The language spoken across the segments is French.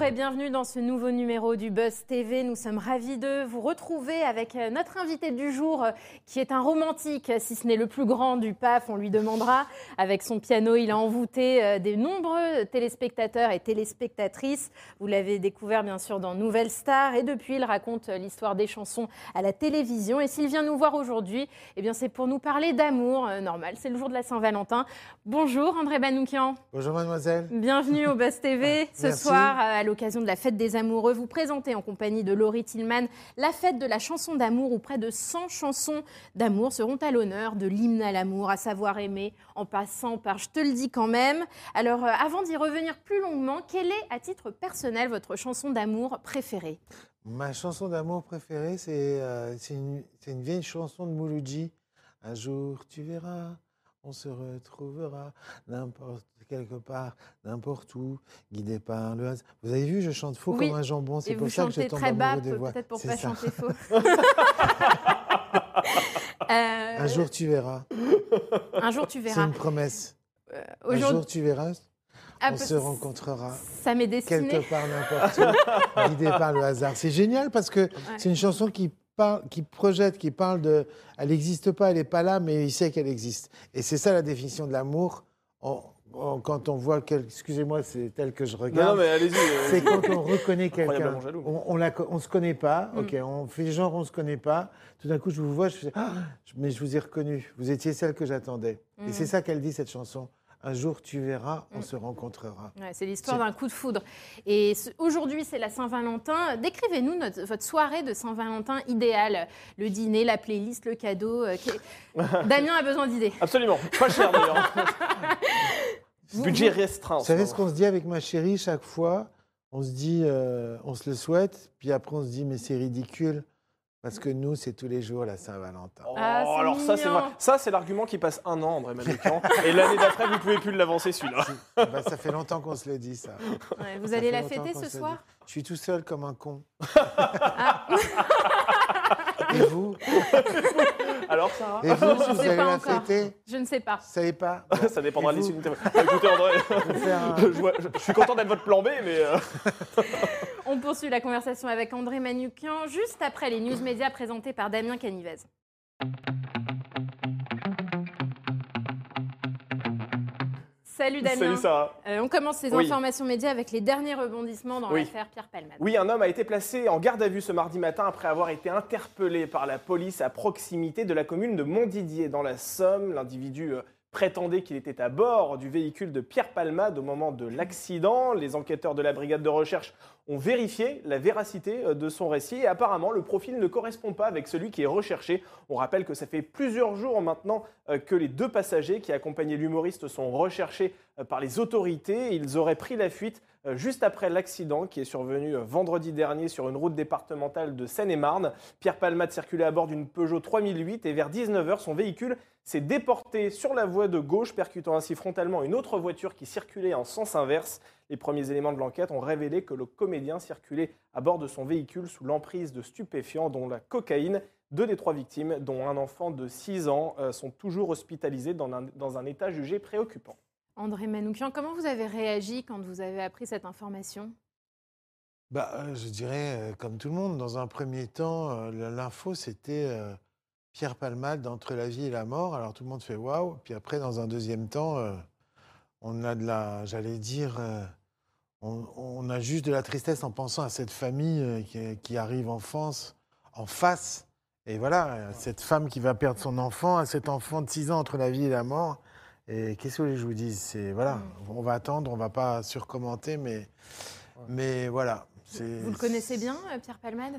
Bonjour et bienvenue dans ce nouveau numéro du Buzz TV. Nous sommes ravis de vous retrouver avec euh, notre invité du jour euh, qui est un romantique, si ce n'est le plus grand du PAF, on lui demandera. Avec son piano, il a envoûté euh, des nombreux téléspectateurs et téléspectatrices. Vous l'avez découvert bien sûr dans Nouvelle Star et depuis il raconte l'histoire des chansons à la télévision. Et s'il vient nous voir aujourd'hui, eh bien c'est pour nous parler d'amour, normal, c'est le jour de la Saint-Valentin. Bonjour André Banoukian. Bonjour mademoiselle. Bienvenue au Buzz TV ce Merci. soir à l'occasion de la fête des amoureux. Vous présentez en compagnie de Laurie Tillman la fête de la chanson d'amour où près de 100 chansons d'amour seront à l'honneur de l'hymne à l'amour, à savoir aimer, en passant par Je te le dis quand même. Alors euh, avant d'y revenir plus longuement, quelle est à titre personnel votre chanson d'amour préférée? Ma chanson d'amour préférée, c'est euh, une, une vieille chanson de Mouloudji. Un jour, tu verras, on se retrouvera n'importe quelque part, n'importe où, guidé par le hasard. Vous avez vu, je chante faux Oui. comme un jambon. C'est pour ça que je tombe très bas, amoureux des voix. peut-être pour C'est pas ça. chanter faux. Euh, Un jour, tu verras. un jour, tu C'est verras. une promesse. Euh, Un jour, tu verras, Ah, on se rencontrera. Ça m'est destiné. quelque part, n'importe où, guidé par le hasard. C'est génial parce que c'est une chanson qui parle, qui projette, qui parle de. Elle n'existe pas, elle n'est pas là, mais il sait qu'elle existe. Et c'est ça la définition de l'amour. On- on- quand on voit quel, excusez-moi, c'est tel que je regarde. non, mais allez-y. euh, C'est quand on reconnaît quelqu'un. On, on, la on se connaît pas, Mm. ok, on fait genre on se connaît pas. Tout d'un coup, je vous vois, je fais, Ah, mais je vous ai reconnu. Vous étiez celle que j'attendais. Mm. Et c'est ça qu'elle dit cette chanson. Un jour, tu verras, on Mm. se rencontrera. Ouais, c'est l'histoire d'un coup de foudre. Et ce- aujourd'hui, c'est la Saint-Valentin. Décrivez-nous notre- votre soirée de Saint-Valentin idéale. Le dîner, la playlist, le cadeau. euh, Damien a besoin d'idées. Absolument. Pas cher d'ailleurs. Budget restreint. Vous ce savez ce qu'on se dit avec ma chérie chaque fois? On se dit, euh, on se le souhaite, puis après on se dit, mais c'est ridicule, parce que nous, c'est tous les jours la Saint-Valentin. Oh, Ah, c'est alors ça, c'est mignon. vrai. Ça, c'est l'argument qui passe un an, André Manoukian. et l'année d'après, vous pouvez plus l'avancer celui-là. Bah, ça fait longtemps qu'on se le dit, ça. Ouais, vous Ça allez fait la longtemps fêter qu'on ce soir. Je suis tout seul comme un con. Et vous Alors, Sarah Et vous, si vous sais allez pas la encore. fêter Je ne sais pas. Vous savez pas Ça dépendra de l'issue du thème. Écoutez, André, Je vais faire un- je, vois- je- je suis content d'être votre plan B, mais. euh, On poursuit la conversation avec André Manukian juste après les news médias présentés par Damien Canivez. Salut Damien. Salut, Sarah. Euh, on commence ces Oui. informations médias avec les derniers rebondissements dans Oui. l'affaire Pierre Palmade. Oui, un homme a été placé en garde à vue ce mardi matin après avoir été interpellé par la police à proximité de la commune de Montdidier dans la Somme. L'individu euh, prétendait qu'il était à bord du véhicule de Pierre Palmade au moment de l'accident. Les enquêteurs de la brigade de recherche ont vérifié la véracité euh, de son récit et apparemment le profil ne correspond pas avec celui qui est recherché. On rappelle que ça fait plusieurs jours maintenant euh, que les deux passagers qui accompagnaient l'humoriste sont recherchés euh, par les autorités. Ils auraient pris la fuite juste après l'accident qui est survenu vendredi dernier sur une route départementale de Seine-et-Marne. Pierre Palmade circulait à bord d'une Peugeot 3008 et vers 19h, son véhicule s'est déporté sur la voie de gauche, percutant ainsi frontalement une autre voiture qui circulait en sens inverse. Les premiers éléments de l'enquête ont révélé que le comédien circulait à bord de son véhicule sous l'emprise de stupéfiants, dont la cocaïne. Deux des trois victimes, dont un enfant de 6 ans, euh, sont toujours hospitalisés dans un, dans un état jugé préoccupant. André Manoukian, comment vous avez réagi quand vous avez appris cette information? Bah, euh, je dirais, euh, comme tout le monde, dans un premier temps, l'info, c'était Pierre Palmade d'Entre la vie et la mort. Alors tout le monde fait waouh. Puis après, dans un deuxième temps, on a de la, j'allais dire, euh, on, on a juste de la tristesse en pensant à cette famille euh, qui, qui arrive en France, en face. Et voilà, à cette femme qui va perdre son enfant, à cet enfant de 6 ans entre la vie et la mort. Et qu'est-ce que je vous dise C'est voilà, on va attendre, on va pas surcommenter, mais Mais voilà. Vous le connaissez bien, euh, Pierre Palmade?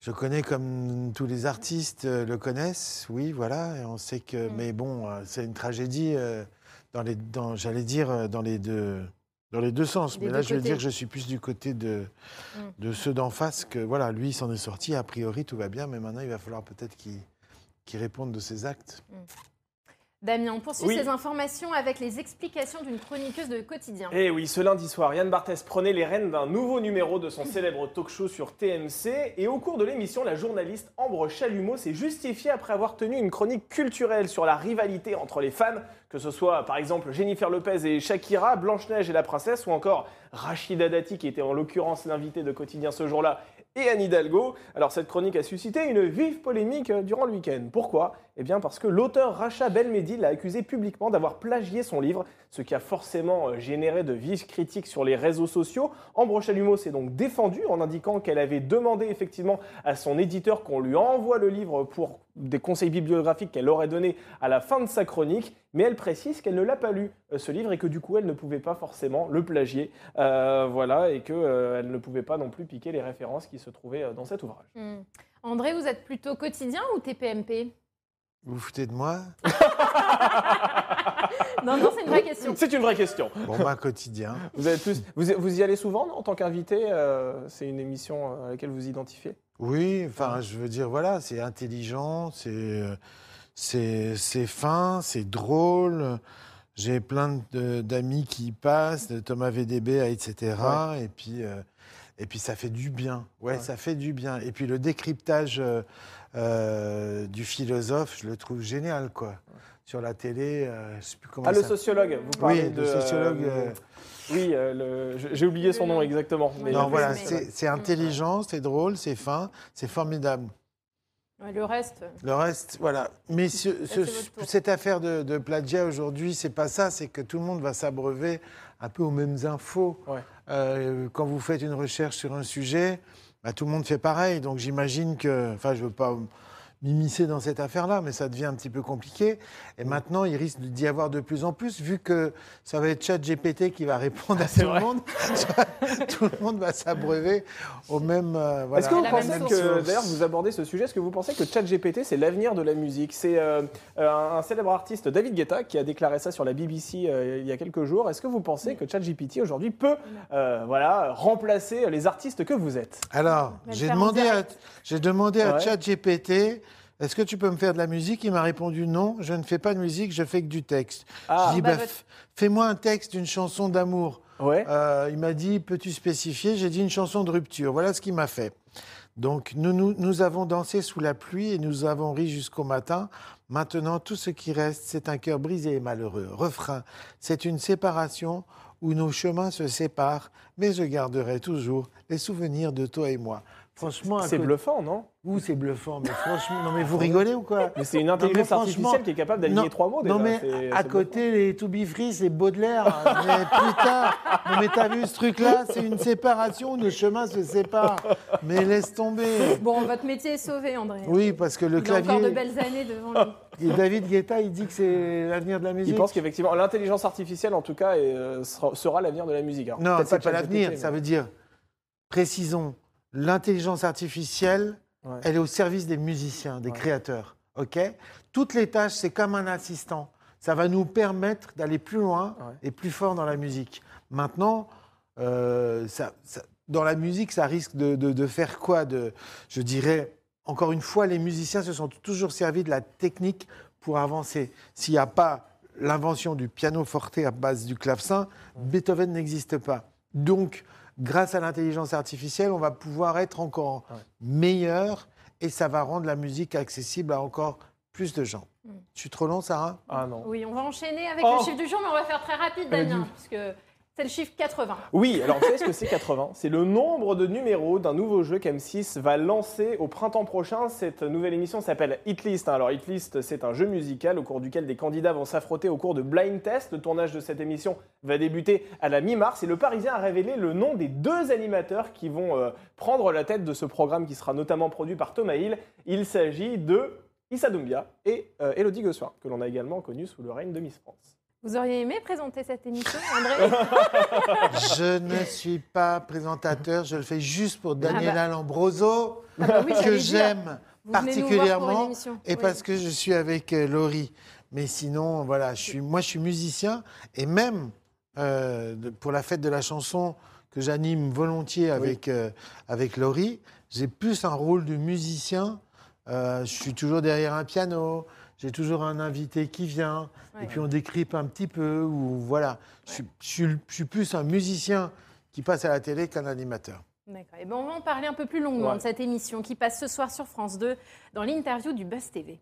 Je connais comme tous les artistes euh, le connaissent, oui, voilà. Et on sait que, Mm. mais bon, c'est une tragédie dans les, dans, j'allais dire dans les deux, dans les deux sens. Des mais là, je veux dire que je suis plus du côté de, Mm. de ceux d'en face. Que voilà, lui, il s'en est sorti. A priori, tout va bien, mais maintenant, il va falloir peut-être qu'il qu'il réponde de ses actes. Damien, on poursuit Oui. ces informations avec les explications d'une chroniqueuse de quotidien. Et oui, ce lundi soir, Yann Barthès prenait les rênes d'un nouveau numéro de son célèbre talk show sur TMC. Et au cours de l'émission, la journaliste Ambre Chalumeau s'est justifiée après avoir tenu une chronique culturelle sur la rivalité entre les fans, que ce soit par exemple Jennifer Lopez et Shakira, Blanche-Neige et la princesse, ou encore Rachida Dati, qui était en l'occurrence l'invité de quotidien ce jour-là, et Anne Hidalgo. Alors cette chronique a suscité une vive polémique euh, durant le week-end. Pourquoi? Eh bien parce que l'auteur Racha Belmedi l'a accusé publiquement d'avoir plagié son livre, ce qui a forcément euh, généré de vives critiques sur les réseaux sociaux. Ambre Chalumeau s'est donc défendue en indiquant qu'elle avait demandé effectivement à son éditeur qu'on lui envoie le livre pour des conseils bibliographiques qu'elle aurait donnés à la fin de sa chronique, mais elle précise qu'elle ne l'a pas lu, euh, ce livre, et que du coup elle ne pouvait pas forcément le plagier. Euh, voilà, et qu'elle ne pouvait pas non plus piquer les références qui se trouvaient euh, dans cet ouvrage. Hmm. André, vous êtes plutôt quotidien ou TPMP Vous vous foutez de moi? Non, non, c'est une vraie question. C'est une vraie question. Bon, bah, quotidien. Vous, avez plus, vous, vous y allez souvent non, en tant qu'invité euh, C'est une émission euh, à laquelle vous identifiez? Oui, enfin, je veux dire, voilà, c'est intelligent, c'est euh, c'est fin, c'est drôle. J'ai plein d'amis qui y passent, de Thomas VDB, etc. Et puis euh, et puis ça fait du bien. Ouais, Ouais. ça fait du bien. Et puis le décryptage euh, euh, du philosophe, je le trouve génial, quoi. Sur la télé, je sais plus comment Ah, le sociologue, vous parlez Oui, de... le sociologue. Oui, le- j'ai oublié son nom exactement. mais- non, voilà, c'est intelligent, c'est drôle, c'est fin, c'est formidable. Ouais, Le reste, Le reste, voilà. Mais ce- ce- cette affaire de, de plagiat aujourd'hui, c'est pas ça, c'est que tout le monde va s'abreuver un peu aux mêmes infos. Ouais. Euh, quand vous faites une recherche sur un sujet, bah, tout le monde fait pareil. Donc j'imagine que, enfin, je veux pas m'immiscer dans cette affaire-là, mais ça devient un petit peu compliqué. Et maintenant, il risque d'y avoir de plus en plus, vu que ça va être ChatGPT qui va répondre à tout le monde. tout le monde va s'abreuver aux mêmes. euh, voilà, Est-ce que vous pensez même que, d'ailleurs, vous abordez ce sujet, est-ce que vous pensez que ChatGPT, c'est l'avenir de la musique? C'est euh, euh, un célèbre artiste, David Guetta, qui a déclaré ça sur la BBC euh, il y a quelques jours. Est-ce que vous pensez que ChatGPT, aujourd'hui, peut euh, voilà, remplacer les artistes que vous êtes? Alors, j'ai demandé, à, demandé à Ouais. ChatGPT, est-ce que tu peux me faire de la musique Il m'a répondu non, je ne fais pas de musique, je fais que du texte. Ah, je dis, bah, bah, fais-moi un texte d'une chanson d'amour. ouais. Euh, il m'a dit, peux-tu spécifier? J'ai dit une chanson de rupture. Voilà ce qu'il m'a fait. Donc, nous, nous, nous avons dansé sous la pluie et nous avons ri jusqu'au matin. Maintenant, tout ce qui reste, c'est un cœur brisé et malheureux. Refrain, c'est une séparation où nos chemins se séparent, mais je garderai toujours les souvenirs de toi et moi. Franchement, C'est côté- bluffant, non? Ouh, c'est bluffant, mais franchement, non mais vous rigolez ou quoi? Mais c'est une intelligence artificielle qui est capable d'aligner trois mots déjà. Non mais à côté, les To Be Free, c'est Baudelaire. mais putain, non mais t'as vu ce truc-là? C'est une séparation, nos chemins se séparent. Mais laisse tomber. bon, votre métier est sauvé, André. Oui, parce que le Il a encore de clavier, belles années devant lui. et David Guetta, il dit que c'est l'avenir de la musique. Il pense qu'effectivement, l'intelligence artificielle, en tout cas, euh, sera, l'avenir de la musique. Alors, Non, c'est pas ChatGPT, l'avenir. mais- Ça veut dire, précisons, l'intelligence artificielle, Ouais. elle est au service des musiciens, des Ouais. créateurs. Ok? Toutes les tâches, c'est comme un assistant. Ça va nous permettre d'aller plus loin Ouais. et plus fort dans la musique. Maintenant, euh, ça- ça- dans la musique, ça risque de, de- de faire quoi? De, Je dirais, encore une fois, les musiciens se sont toujours servis de la technique pour avancer. S'il n'y a pas l'invention du piano forte à base du clavecin, Beethoven n'existe pas. Donc, grâce à l'intelligence artificielle, on va pouvoir être encore Ouais. meilleur et ça va rendre la musique accessible à encore plus de gens. Mm. Je suis trop long, Sarah? Ah non. Oui, on va enchaîner avec Oh. le chiffre du jour, mais on va faire très rapide, Damien, parce que c'est le chiffre 80. Oui, alors vous savez ce que c'est 80 C'est le nombre de numéros d'un nouveau jeu qu'M6 va lancer au printemps prochain. Cette nouvelle émission s'appelle Hitlist. Alors Hitlist, c'est un jeu musical au cours duquel des candidats vont s'affronter au cours de blind test. Le tournage de cette émission va débuter à la mi-mars et le Parisien a révélé le nom des deux animateurs qui vont euh, prendre la tête de ce programme qui sera notamment produit par Thomas Hill. Il s'agit de Issa Doumbia et euh, Elodie Gossuin, que l'on a également connu sous le règne de Miss France. Vous auriez aimé présenter cette émission, André Je ne suis pas présentateur, je le fais juste pour Daniela Ah Lambroso, Ah bah oui, que j'aime particulièrement, et Oui. parce que je suis avec euh, Laurie. Mais sinon, voilà, je suis, moi je suis musicien, et même euh, pour la fête de la chanson que j'anime volontiers avec, euh, avec Laurie, j'ai plus un rôle de musicien. Euh, je suis toujours derrière un piano, j'ai toujours un invité qui vient, Ouais. et puis on décrype un petit peu, ou voilà. Je, suis, je suis- je suis plus un musicien qui passe à la télé qu'un animateur. D'accord. Eh ben, on va en parler un peu plus longuement Ouais. de cette émission qui passe ce soir sur France 2 dans l'interview du Buzz TV.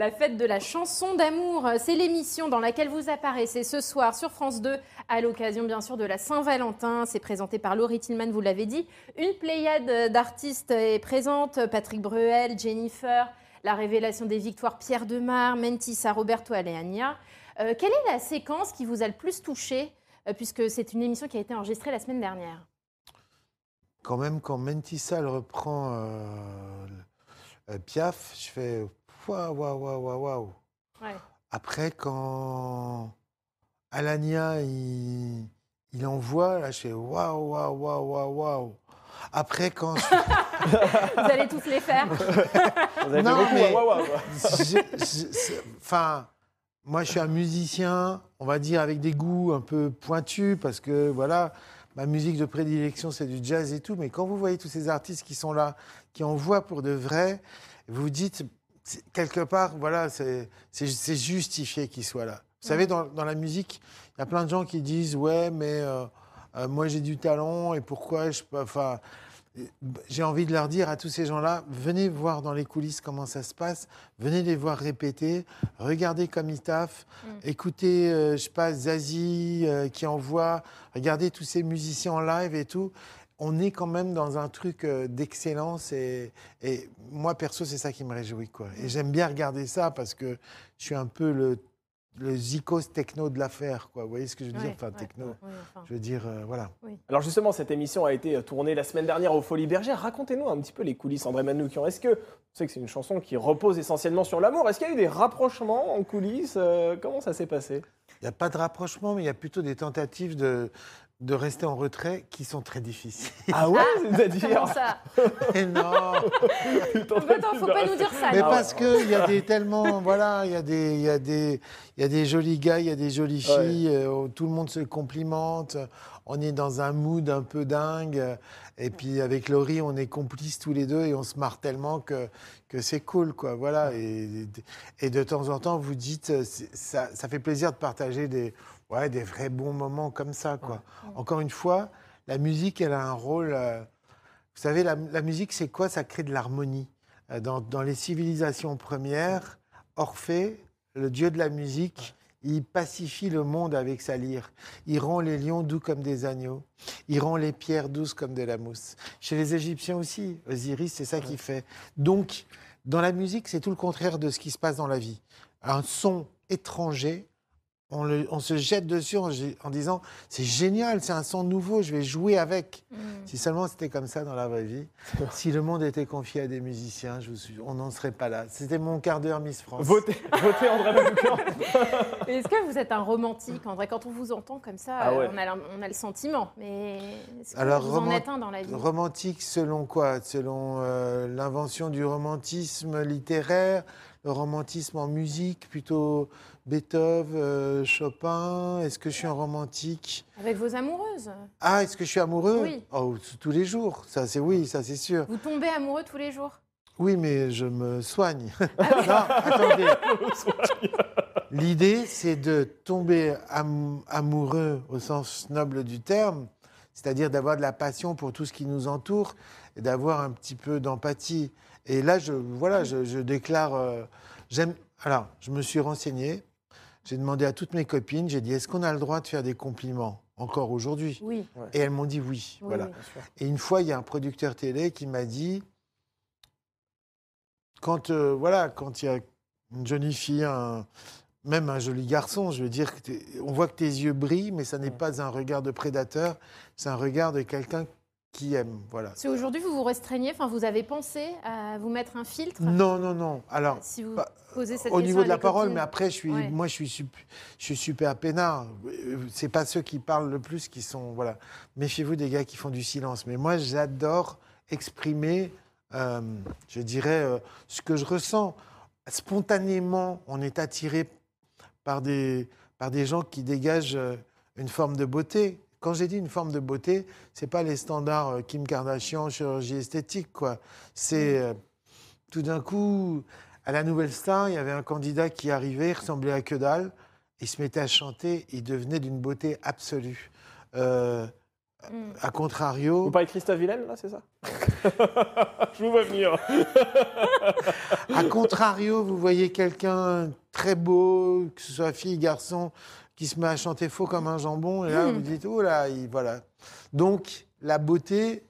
La fête de la chanson d'amour, c'est l'émission dans laquelle vous apparaissez ce soir sur France 2 à l'occasion bien sûr de la Saint-Valentin. C'est présenté par Laurie Tillman, vous l'avez dit. Une pléiade d'artistes est présente, Patrick Bruel, Jennifer, la révélation des victoires Pierre Demar, Mentissa, Roberto Aleagna. Euh, quelle est la séquence qui vous a le plus touché, euh, puisque c'est une émission qui a été enregistrée la semaine dernière? Quand même, quand Mentissa reprend euh, euh, Piaf, je fais waouh, waouh, waouh, waouh, waouh. Ouais. Après, quand Alania, il, il envoie, là, je fais waouh, waouh, waouh, waouh, waouh. Après, quand je- Vous allez tous les faire Vous avez Non, beaucoup, mais- waouh, waouh. C'est- Enfin, moi, je suis un musicien, on va dire, avec des goûts un peu pointus, parce que, voilà, ma musique de prédilection, c'est du jazz et tout. Mais quand vous voyez tous ces artistes qui sont là, qui envoient pour de vrai, vous vous dites, quelque part, voilà, c'est justifié qu'ils soient là. Vous savez, dans, dans la musique, il y a plein de gens qui disent, ouais, mais euh, euh, moi, j'ai du talent, et pourquoi je peux... Enfin, j'ai envie de leur dire à tous ces gens-là, venez voir dans les coulisses comment ça se passe, venez les voir répéter, regardez comme ils taffent, écoutez, euh, je sais pas, Zazie euh, qui envoie, regardez tous ces musiciens en live et tout. On est quand même dans un truc euh, d'excellence et, et moi, perso, c'est ça qui me réjouit. Quoi. Et j'aime bien regarder ça parce que je suis un peu le, le zikos techno de l'affaire. Quoi. Vous voyez ce que je veux dire? Ouais, Enfin, ouais, techno. enfin. Je veux dire, euh, voilà. Alors justement, cette émission a été tournée la semaine dernière au Folies Bergères. Racontez-nous un petit peu les coulisses, André Manoukian. Est-ce que, vous savez que c'est une chanson qui repose essentiellement sur l'amour, est-ce qu'il y a eu des rapprochements en coulisses Euh, Comment ça s'est passé? Il n'y a pas de rapprochement, mais il y a plutôt des tentatives de, de rester en retrait qui sont très difficiles. Ah ouais C'est-à-dire Comment ça Et non Attends, faut pas nous dire ça. Mais non. parce qu'il y a des tellement, voilà, il y a des, il y a des, il y a des jolis gars, il y a des jolies Ouais. filles, euh, tout le monde se complimente, on est dans un mood un peu dingue, et puis avec Laurie, on est complices tous les deux et on se marre tellement que, que c'est cool, quoi, voilà. Et, et de temps en temps, vous dites, euh, ça fait plaisir de partager des, ouais, des vrais bons moments comme ça, quoi. Encore une fois, la musique, elle a un rôle. euh, vous savez, la, la musique, c'est quoi? Ça crée de l'harmonie. Euh, Dans, dans les civilisations premières, Orphée, le dieu de la musique, il pacifie le monde avec sa lyre. Il rend les lions doux comme des agneaux. Il rend les pierres douces comme de la mousse. Chez les Égyptiens aussi, Osiris, c'est ça qu'il fait. Donc, dans la musique, c'est tout le contraire de ce qui se passe dans la vie. Un son étranger, on, le- on se jette dessus en, en disant c'est génial, c'est un son nouveau, je vais jouer avec. Mm. Si seulement c'était comme ça dans la vraie vie, si le monde était confié à des musiciens, je vous suis, on n'en serait pas là. C'était mon quart d'heure Miss France. Votez, votez André Manoukian. Est-ce que vous êtes un romantique, André? Quand on vous entend comme ça, Ah ouais. on, a, on a le sentiment. Mais est-ce que Alors, vous en roman- êtes un dans la vie? Romantique selon quoi? Selon euh, l'invention du romantisme littéraire, le romantisme en musique, plutôt Beethoven, euh, Chopin. Est-ce que je suis un romantique Avec vos amoureuses Ah, est-ce que je suis amoureux Oui. Oh, tous les jours. Ça, c'est oui, ça c'est sûr. Vous tombez amoureux tous les jours Oui, mais je me soigne. non, attendez. L'idée, c'est de tomber am- amoureux au sens noble du terme, c'est-à-dire d'avoir de la passion pour tout ce qui nous entoure et d'avoir un petit peu d'empathie. Et là, je, voilà, je, je déclare. euh, j'aime. Alors, je me suis renseigné. J'ai demandé à toutes mes copines. J'ai dit est-ce qu'on a le droit de faire des compliments encore aujourd'hui? Oui. Et elles m'ont dit oui. Oui, voilà. oui. Et une fois, il y a un producteur télé qui m'a dit quand euh, voilà, quand il y a une jolie fille, un- même un joli garçon, je veux dire, que on voit que tes yeux brillent, mais ça n'est pas un regard de prédateur, c'est un regard de quelqu'un qui aiment. Voilà. Si aujourd'hui vous vous restreignez, enfin vous avez pensé à vous mettre un filtre? Non, non, non. Alors, Si vous pas- posez cette au niveau de la parole, copines. mais après, je suis, Ouais. moi, je suis, je suis super peinard. Euh, C'est pas ceux qui parlent le plus qui sont, voilà. Méfiez-vous des gars qui font du silence. Mais moi, j'adore exprimer, euh, je dirais, euh, ce que je ressens. Spontanément, on est attiré par des, par des gens qui dégagent une forme de beauté. Quand j'ai dit une forme de beauté, c'est pas les standards euh, Kim Kardashian, chirurgie esthétique, quoi. C'est euh, tout d'un coup, à la Nouvelle Star, il y avait un candidat qui arrivait, il ressemblait à que dalle, il se mettait à chanter, il devenait d'une beauté absolue. Euh, Mm. à contrario, Vous parlez de Christophe Villaine, là, c'est ça Je vous vois venir. À contrario, vous voyez quelqu'un très beau, que ce soit fille, garçon, qui se met à chanter faux comme un jambon, et là vous dites oh là, il- voilà. Donc la beauté,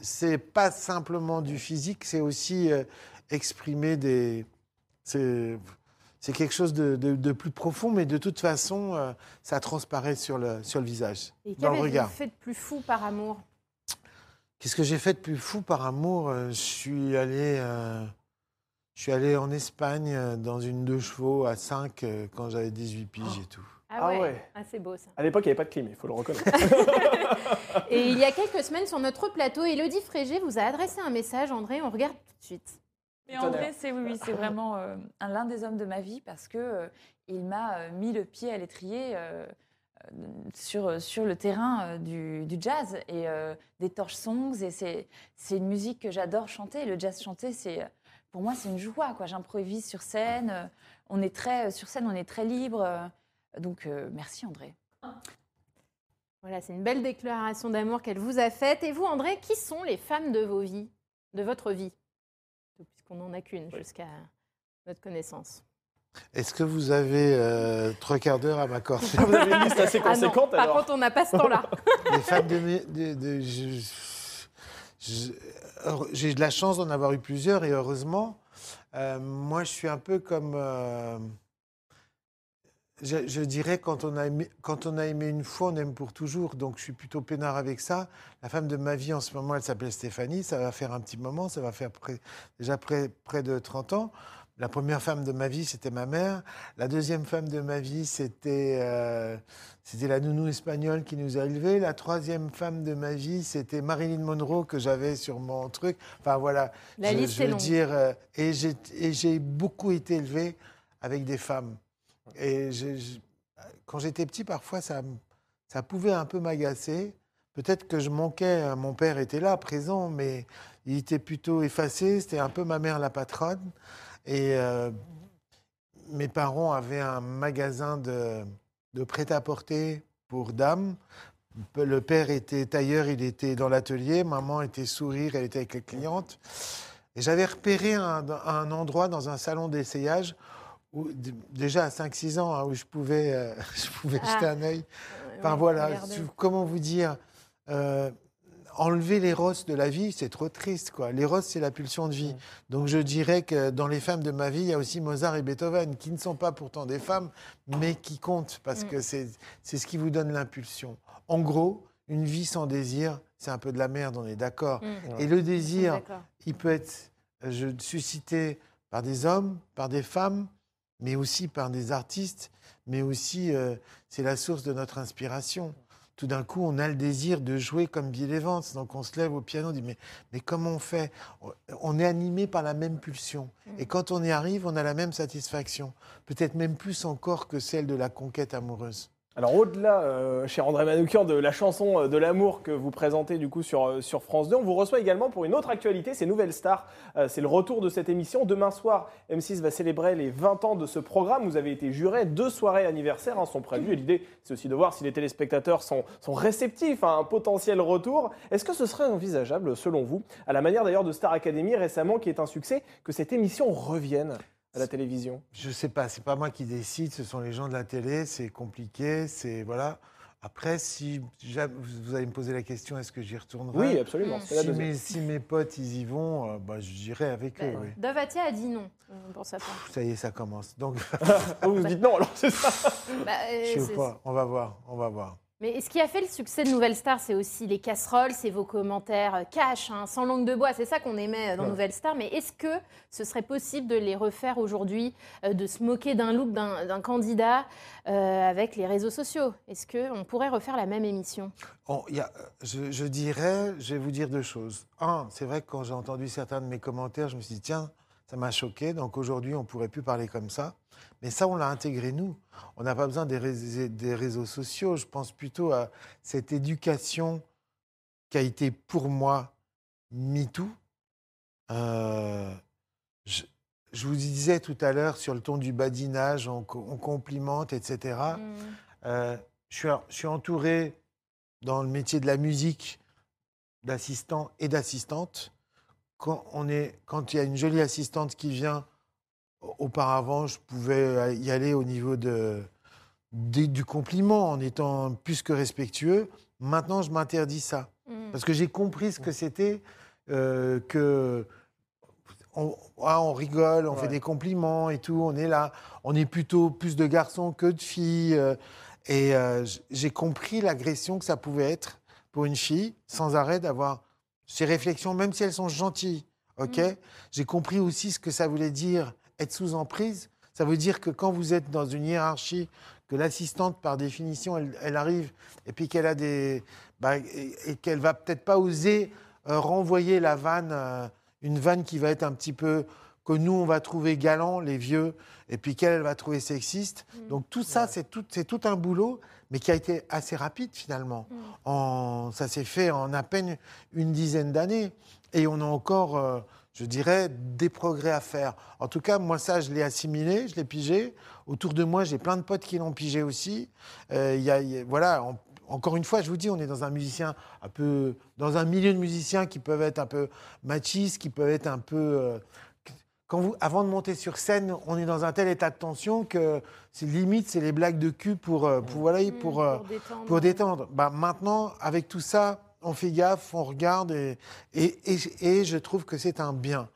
c'est pas simplement du physique, c'est aussi euh, exprimer des, c'est quelque chose de, de- de plus profond, mais de toute façon, euh, ça transparaît sur le sur le visage, Et dans le regard. fait de plus fou par amour? Qu'est-ce que j'ai fait de plus fou par amour? Euh, Je suis allé, euh, je suis allé en Espagne dans une deux chevaux à 5 quand j'avais 18 piges et tout. Ah, Ah ouais, ouais. Ah, c'est beau ça. À l'époque, il n'y avait pas de clim, il faut le reconnaître. Et il y a quelques semaines sur notre plateau, Elodie Frégé vous a adressé un message, André, on regarde tout de suite. Mais vrai, c'est oui, oui, c'est vraiment euh, un- l'un des hommes de ma vie parce que euh, il m'a euh, mis le pied à l'étrier euh, sur, sur le terrain euh, du, du jazz et euh, des torch songs. Et c'est c'est une musique que j'adore chanter. Le jazz chanté, c'est pour moi, c'est une joie. quoi. J'improvise sur scène. euh, On est très sur scène, on est très libre. Donc euh, merci André. Voilà, c'est une belle déclaration d'amour qu'elle vous a faite. Et vous, André, qui sont les femmes de vos vies, de votre vie? Puisqu'on n'en a qu'une jusqu'à notre connaissance. Est-ce que vous avez euh, trois quarts d'heure à m'accorder? Vous avez une liste assez Ah non, conséquente, par contre, on n'a pas ce temps-là. Les femmes de mes- de- de- je- je- heure- J'ai de la chance d'en avoir eu plusieurs et heureusement. Euh, moi, je suis un peu comme. euh, je, je dirais quand on, a aimé, quand on a aimé une fois, on aime pour toujours. Donc, je suis plutôt peinard avec ça. La femme de ma vie en ce moment, elle s'appelle Stéphanie. Ça va faire un petit moment. Ça va faire près- déjà près, près de 30 ans. La première femme de ma vie, c'était ma mère. La deuxième femme de ma vie, c'était euh, c'était la nounou espagnole qui nous a élevés. La troisième femme de ma vie, c'était Marilyn Monroe que j'avais sur mon truc. Enfin voilà. La je, liste je est veux longue. dire, euh, et j'ai et j'ai beaucoup été élevé avec des femmes. Et quand j'étais petit, parfois, ça pouvait un peu m'agacer. Peut-être que je manquais. hein, Mon père était là, présent, mais il était plutôt effacé. C'était un peu ma mère la patronne. Et euh, mes parents avaient un magasin de, de prêt-à-porter pour dames. Le père était tailleur, il était dans l'atelier. Maman était sourire, elle était avec les clientes. Et j'avais repéré un, un endroit dans un salon d'essayage, où, déjà à 5-6 ans, hein, où je pouvais, euh, je pouvais Ah. jeter un œil. Enfin voilà, comment vous dire euh, Enlever les rosses de la vie, c'est trop triste. quoi. Les rosses, c'est la pulsion de vie. Donc je dirais que dans les femmes de ma vie, il y a aussi Mozart et Beethoven, qui ne sont pas pourtant des femmes, mais qui comptent, parce Mm. que c'est ce qui vous donne l'impulsion. En gros, une vie sans désir, c'est un peu de la merde, on est d'accord. Mm. Et le désir, il peut être euh, je, suscité par des hommes, par des femmes, mais aussi par des artistes, mais aussi euh, c'est la source de notre inspiration. Tout d'un coup, on a le désir de jouer comme Bill Evans, donc on se lève au piano, on dit mais, mais comment on fait? On est animé par la même pulsion. Et quand on y arrive, on a la même satisfaction, peut-être même plus encore que celle de la conquête amoureuse. Alors au-delà, euh, cher André Manoukian, de la chanson euh, de l'amour que vous présentez du coup sur, euh, France 2, on vous reçoit également pour une autre actualité, c'est Nouvelle Star. Euh, c'est le retour de cette émission. Demain soir, M6 va célébrer les 20 ans de ce programme. Vous avez été juré, deux soirées anniversaires hein, sont prévues. Et l'idée, c'est aussi de voir si les téléspectateurs sont, sont réceptifs à un potentiel retour. Est-ce que ce serait envisageable, selon vous, à la manière d'ailleurs de Star Academy récemment, qui est un succès, que cette émission revienne? À la télévision Je sais pas, c'est pas moi qui décide, ce sont les gens de la télé, c'est compliqué, c'est voilà. Après, si vous allez me poser la question, est-ce que j'y retournerai Oui, absolument. la Si mes, si mes potes ils y vont, euh, bah, j'irai avec eux. Bah, oui. Dove Atia a dit non euh, pour sa part. Ça y est, ça commence. Donc, vous vous dites non, alors c'est ça Bah, euh, je sais pas. On va voir, on va voir. Mais ce qui a fait le succès de Nouvelle Star, c'est aussi les casseroles, c'est vos commentaires euh, cash, hein, sans langue de bois. C'est ça qu'on aimait euh, dans Ouais. Nouvelle Star. Mais est-ce que ce serait possible de les refaire aujourd'hui, euh, de se moquer d'un look d'un candidat euh, avec les réseaux sociaux? Est-ce qu'on pourrait refaire la même émission? Y a- je, je dirais, je vais vous dire deux choses. Un, c'est vrai que quand j'ai entendu certains de mes commentaires, je me suis dit, tiens, ça m'a choqué. Donc aujourd'hui, on ne pourrait plus parler comme ça. Mais ça, on l'a intégré nous. On n'a pas besoin des, rés- des réseaux sociaux. Je pense plutôt à cette éducation qui a été pour moi MeToo. Euh, je, je vous disais tout à l'heure sur le ton du badinage, on, co- on complimente, etc. Euh, je, suis, je suis entouré dans le métier de la musique d'assistants et d'assistantes. Quand, on est, quand il y a une jolie assistante qui vient, auparavant, je pouvais y aller au niveau de, du compliment en étant plus que respectueux. Maintenant, je m'interdis ça. Mm. Parce que j'ai compris ce que c'était euh, que on, ah, on rigole, on Ouais. fait des compliments et tout, on est là. On est plutôt plus de garçons que de filles. euh, et euh, j'ai compris l'agression que ça pouvait être pour une fille, sans arrêt d'avoir ces réflexions, même si elles sont gentilles. Ok J'ai compris aussi ce que ça voulait dire être sous emprise. Ça veut dire que quand vous êtes dans une hiérarchie, que l'assistante, par définition, elle, elle arrive et puis qu'elle a des. bah, et, et qu'elle va peut-être pas oser euh, renvoyer la vanne, euh, une vanne qui va être un petit peu. Que nous, on va trouver galant, les vieux, et puis qu'elle, elle va trouver sexiste. Donc tout ça, c'est tout, tout un boulot, mais qui a été assez rapide finalement. En, ça s'est fait en à peine une dizaine d'années. Et on a encore, euh, je dirais, des progrès à faire. En tout cas, moi, ça, je l'ai assimilé, je l'ai pigé. Autour de moi, j'ai plein de potes qui l'ont pigé aussi. Euh, il y a- il y a- voilà, en- encore une fois, je vous dis, on est dans un musicien un peu, dans un milieu de musiciens qui peuvent être un peu machistes, qui peuvent être un peu. euh, quand vous, avant de monter sur scène, on est dans un tel état de tension que c'est limite, c'est les blagues de cul pour, euh, pour, voilà, Mm, pour, euh, détendre. pour détendre. Bah, maintenant, avec tout ça, on fait gaffe, on regarde et, et, et, et je trouve que c'est un bien.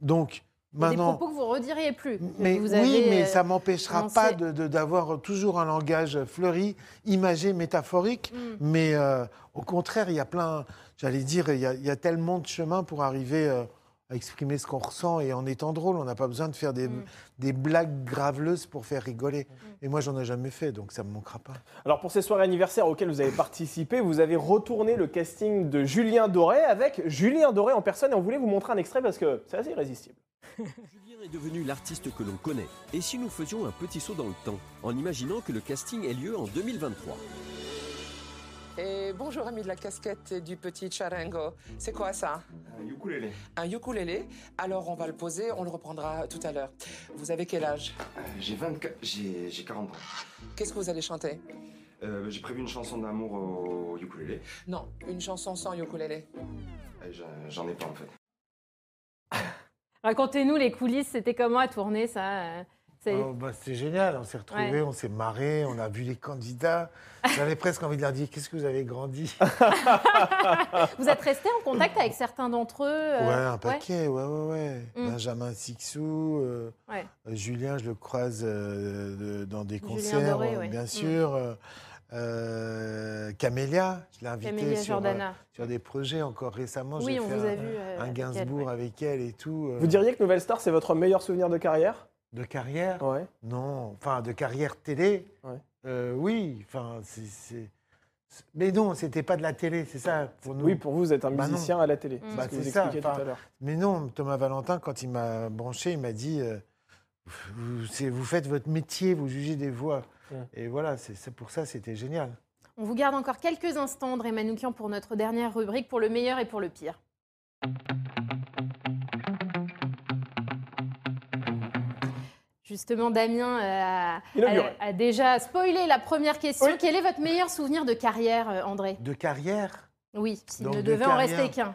Donc, a Des maintenant. propos que vous rediriez plus. Mais vous oui, avez, mais euh, ça m'empêchera pas d'avoir toujours un langage fleuri, imagé, métaphorique. Mm. Mais euh, au contraire, il y a plein, j'allais dire, il y, a, il y a tellement de chemins pour arriver euh, à exprimer ce qu'on ressent et en étant drôle. On n'a pas besoin de faire des, Mm. des blagues graveleuses pour faire rigoler. Et moi, j'en ai jamais fait, donc ça me manquera pas. Alors pour ces soirées anniversaires auxquelles vous avez participé, vous avez retourné le casting de Julien Doré avec Julien Doré en personne et on voulait vous montrer un extrait parce que c'est assez irrésistible. Julien est devenu l'artiste que l'on connaît. Et si nous faisions un petit saut dans le temps, en imaginant que le casting ait lieu en 2023 Et bonjour amis de la casquette et du petit charango. C'est quoi ça? Un ukulélé. Un ukulélé? Alors on va le poser, on le reprendra tout à l'heure. Vous avez quel âge? Euh, j'ai 24, j'ai, j'ai 40 ans. Qu'est-ce que vous allez chanter? Euh, j'ai prévu une chanson d'amour au ukulélé. Non, une chanson sans ukulélé. Et j'en, j'en ai pas en fait. Racontez-nous les coulisses, c'était comment à tourner ça euh, c'est- Oh, bah, C'était génial, on s'est retrouvés, Ouais. on s'est marrés, on a vu les candidats. J'avais presque envie de leur dire qu'est-ce que vous avez grandi? Vous êtes resté en contact avec certains d'entre eux euh, Ouais, un paquet, ouais, ouais, ouais. Mm. Benjamin Sixou, euh, Ouais. euh, Julien, je le croise euh, dans des Julien concerts, Doré, ouais. bien Mm. sûr. euh, Camélia, je l'ai invitée sur, euh, sur des projets encore récemment. Oui, on fait vous a vu. euh, un avec elle, Gainsbourg ouais. avec elle et tout. euh, Vous diriez que Nouvelle Star c'est votre meilleur souvenir de carrière? De carrière Ouais. Non, enfin de carrière télé. Ouais. Euh, oui, enfin c'est. Mais non, c'était pas de la télé, c'est ça pour nous. Oui, pour vous, vous êtes un Bah non. musicien à la télé. C'est Bah, ce que vous c'est ça, enfin, tout à l'heure. Mais non, Thomas Valentin, quand il m'a branché, il m'a dit euh, vous, faites votre métier, vous jugez des voix. Et voilà, c'est c'est pour ça, c'était génial. On vous garde encore quelques instants, André Manoukian, pour notre dernière rubrique, pour le meilleur et pour le pire. Justement, Damien euh, a, Inauguré. a- a déjà spoilé la première question. Oui. Quel est votre meilleur souvenir de carrière, euh, André? De carrière, Oui, s'il ne de devait en rester qu'un.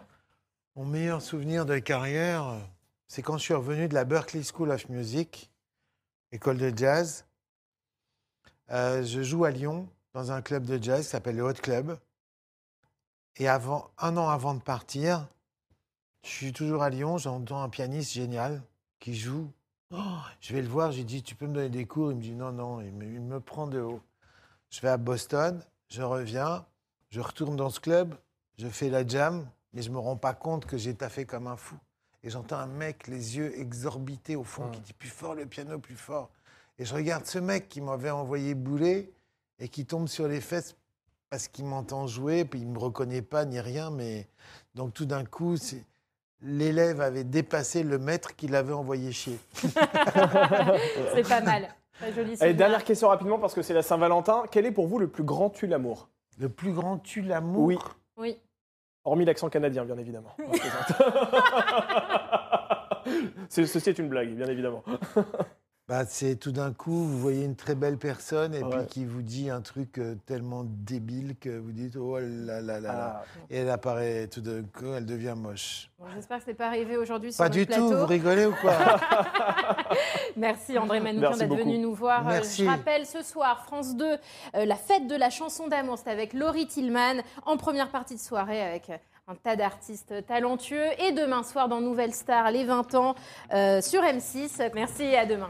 mon meilleur souvenir de carrière, c'est quand je suis revenu de la Berklee School of Music, école de jazz. Euh, je joue à Lyon dans un club de jazz qui s'appelle le Hot Club. Et avant, un an avant de partir, je suis toujours à Lyon, j'entends un pianiste génial qui joue. Oh, je vais le voir, j'ai dit, tu peux me donner des cours? Il me dit, non, non, il me, il me prend de haut. Je vais à Boston, je reviens, je retourne dans ce club, je fais la jam, mais je me rends pas compte que j'ai taffé comme un fou. Et j'entends un mec, les yeux exorbités au fond, qui dit plus fort le piano, plus fort. Et je regarde ce mec qui m'avait envoyé bouler et qui tombe sur les fesses parce qu'il m'entend jouer, puis il me reconnaît pas ni rien, mais donc tout d'un coup, c'est- l'élève avait dépassé le maître qui l'avait envoyé chier. C'est pas mal. Très joli souvenir. dernière question rapidement parce que c'est la Saint-Valentin. Quel est pour vous le plus grand tue l'amour? Le plus grand tue l'amour? Oui. Oui. Hormis l'accent canadien, bien évidemment. Ceci est une blague, bien évidemment. Bah, c'est tout d'un coup, vous voyez une très belle personne et Ouais. puis qui vous dit un truc euh, tellement débile que vous dites oh là là là là. Ah. Et elle apparaît tout d'un coup, elle devient moche. Bon, J'espère que ce n'est pas arrivé aujourd'hui sur Pas du plateau. tout, vous rigolez ou quoi Merci André Manoukian d'être venu nous voir. Euh, Merci. Je rappelle ce soir, France 2, euh, la fête de la chanson d'amour, c'est avec Laurie Tillman en première partie de soirée avec un tas d'artistes talentueux. Et demain soir dans Nouvelle Star, les 20 ans euh, sur M6. Merci et à demain.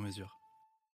sur mesure.